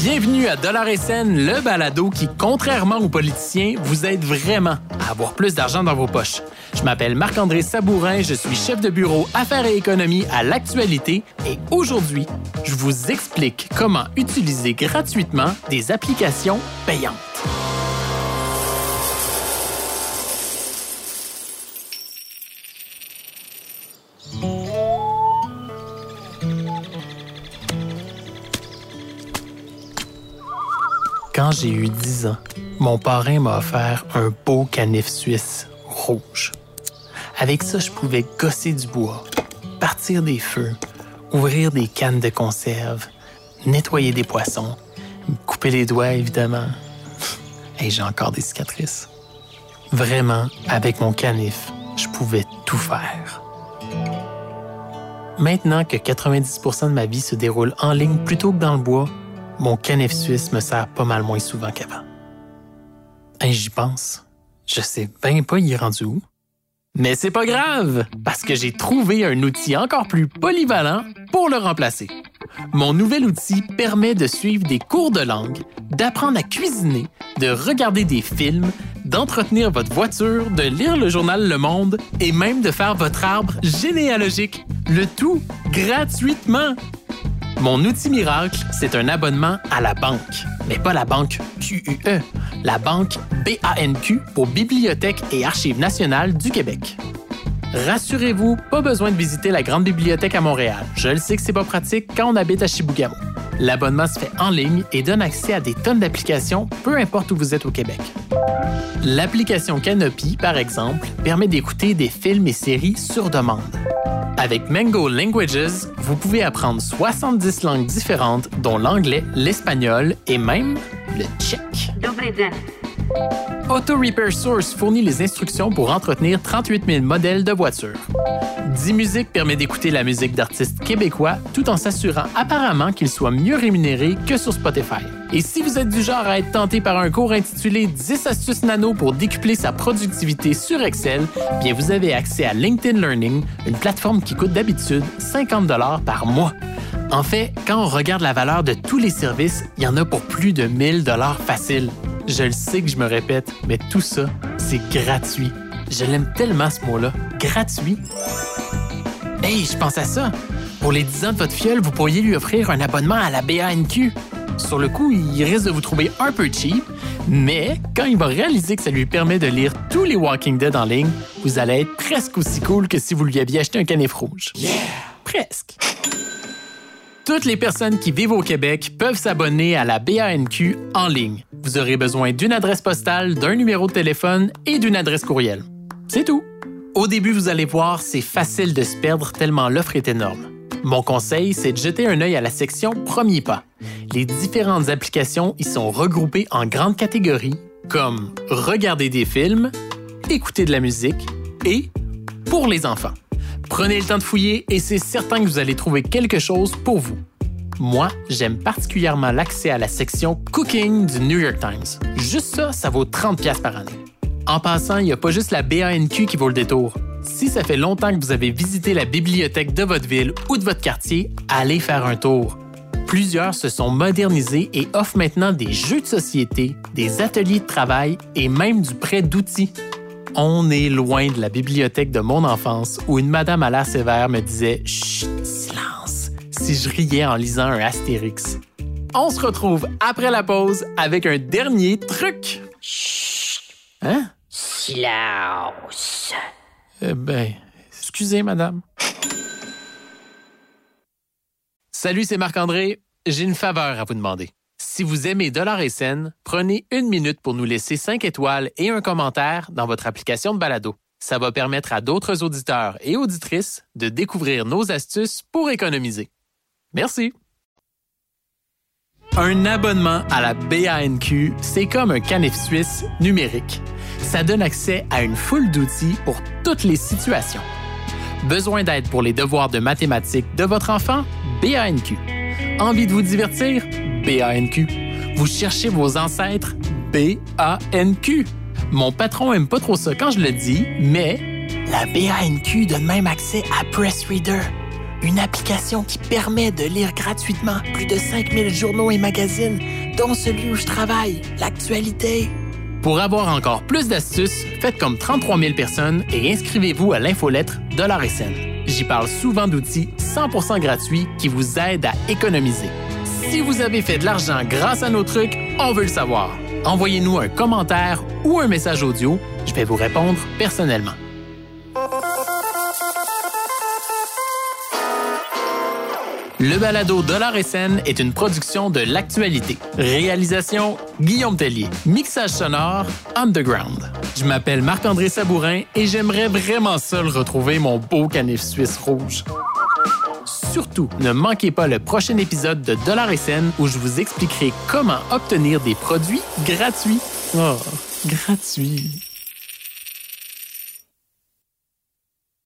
Bienvenue à Dollar et Scène, le balado qui, contrairement aux politiciens, vous aide vraiment à avoir plus d'argent dans vos poches. Je m'appelle Marc-André Sabourin, je suis chef de bureau Affaires et économie à l'actualité et aujourd'hui, je vous explique comment utiliser gratuitement des applications payantes. Quand j'ai eu 10 ans, mon parrain m'a offert un beau canif suisse rouge. Avec ça, je pouvais gosser du bois, partir des feux, ouvrir des cannes de conserve, nettoyer des poissons, me couper les doigts, évidemment. Et j'ai encore des cicatrices. Vraiment, avec mon canif, je pouvais tout faire. Maintenant que 90% de ma vie se déroule en ligne plutôt que dans le bois, mon canif suisse me sert pas mal moins souvent qu'avant. Et j'y pense. Je sais bien pas y est rendu où. Mais c'est pas grave, parce que j'ai trouvé un outil encore plus polyvalent pour le remplacer. Mon nouvel outil permet de suivre des cours de langue, d'apprendre à cuisiner, de regarder des films, d'entretenir votre voiture, de lire le journal Le Monde et même de faire votre arbre généalogique. Le tout gratuitement. Mon outil miracle, c'est un abonnement à la banque, mais pas la banque QUE, la banque BANQ pour Bibliothèque et Archives nationales du Québec. Rassurez-vous, pas besoin de visiter la grande bibliothèque à Montréal. Je le sais que c'est pas pratique quand on habite à Chibougamau. L'abonnement se fait en ligne et donne accès à des tonnes d'applications, peu importe où vous êtes au Québec. L'application Canopy, par exemple, permet d'écouter des films et séries sur demande. Avec Mango Languages, vous pouvez apprendre 70 langues différentes, dont l'anglais, l'espagnol et même le tchèque. Auto Repair Source fournit les instructions pour entretenir 38 000 modèles de voitures. D-Music permet d'écouter la musique d'artistes québécois tout en s'assurant apparemment qu'ils soient mieux rémunérés que sur Spotify. Et si vous êtes du genre à être tenté par un cours intitulé 10 astuces nano pour décupler sa productivité sur Excel, bien vous avez accès à LinkedIn Learning, une plateforme qui coûte d'habitude 50 dollars par mois. En fait, quand on regarde la valeur de tous les services, il y en a pour plus de 1000 dollars facile. Je le sais que je me répète, mais tout ça, c'est gratuit. Je l'aime tellement ce mot-là. Gratuit. Hey, je pense à ça. Pour les 10 ans de votre fiole, vous pourriez lui offrir un abonnement à la BANQ. Sur le coup, il risque de vous trouver un peu cheap, mais quand il va réaliser que ça lui permet de lire tous les Walking Dead en ligne, vous allez être presque aussi cool que si vous lui aviez acheté un canif rouge. Yeah! Presque. Toutes les personnes qui vivent au Québec peuvent s'abonner à la BANQ en ligne. Vous aurez besoin d'une adresse postale, d'un numéro de téléphone et d'une adresse courriel. C'est tout. Au début, vous allez voir, c'est facile de se perdre tellement l'offre est énorme. Mon conseil, c'est de jeter un œil à la section Premier pas. Les différentes applications y sont regroupées en grandes catégories comme regarder des films, écouter de la musique et pour les enfants. Prenez le temps de fouiller et c'est certain que vous allez trouver quelque chose pour vous. Moi, j'aime particulièrement l'accès à la section Cooking du New York Times. Juste ça, ça vaut 30 pièces par année. En passant, il n'y a pas juste la BANQ qui vaut le détour. Si ça fait longtemps que vous avez visité la bibliothèque de votre ville ou de votre quartier, allez faire un tour. Plusieurs se sont modernisés et offrent maintenant des jeux de société, des ateliers de travail et même du prêt d'outils. On est loin de la bibliothèque de mon enfance où une madame à l'air sévère me disait Chut, silence si je riais en lisant un Astérix. On se retrouve après la pause avec un dernier truc. Chut. Hein? Silence. Eh ben, excusez, madame. Salut, c'est Marc-André. J'ai une faveur à vous demander. Si vous aimez Dollar et Scène, prenez une minute pour nous laisser 5 étoiles et un commentaire dans votre application de balado. Ça va permettre à d'autres auditeurs et auditrices de découvrir nos astuces pour économiser. Merci. Un abonnement à la BANQ, c'est comme un canif suisse numérique. Ça donne accès à une foule d'outils pour toutes les situations. Besoin d'aide pour les devoirs de mathématiques de votre enfant? BANQ. Envie de vous divertir? BANQ. Vous cherchez vos ancêtres? BANQ. Mon patron aime pas trop ça quand je le dis, mais la BANQ donne même accès à Press Reader. Une application qui permet de lire gratuitement plus de 5000 journaux et magazines, dont celui où je travaille, l'actualité. Pour avoir encore plus d'astuces, faites comme 33 000 personnes et inscrivez-vous à l'infolettre SN. J'y parle souvent d'outils 100% gratuits qui vous aident à économiser. Si vous avez fait de l'argent grâce à nos trucs, on veut le savoir. Envoyez-nous un commentaire ou un message audio, je vais vous répondre personnellement. Le balado Dollar et est une production de l'actualité. Réalisation Guillaume Tellier. Mixage sonore Underground. Je m'appelle Marc-André Sabourin et j'aimerais vraiment seul retrouver mon beau canif suisse rouge. Surtout, ne manquez pas le prochain épisode de Dollar et scène où je vous expliquerai comment obtenir des produits gratuits. Oh, gratuits.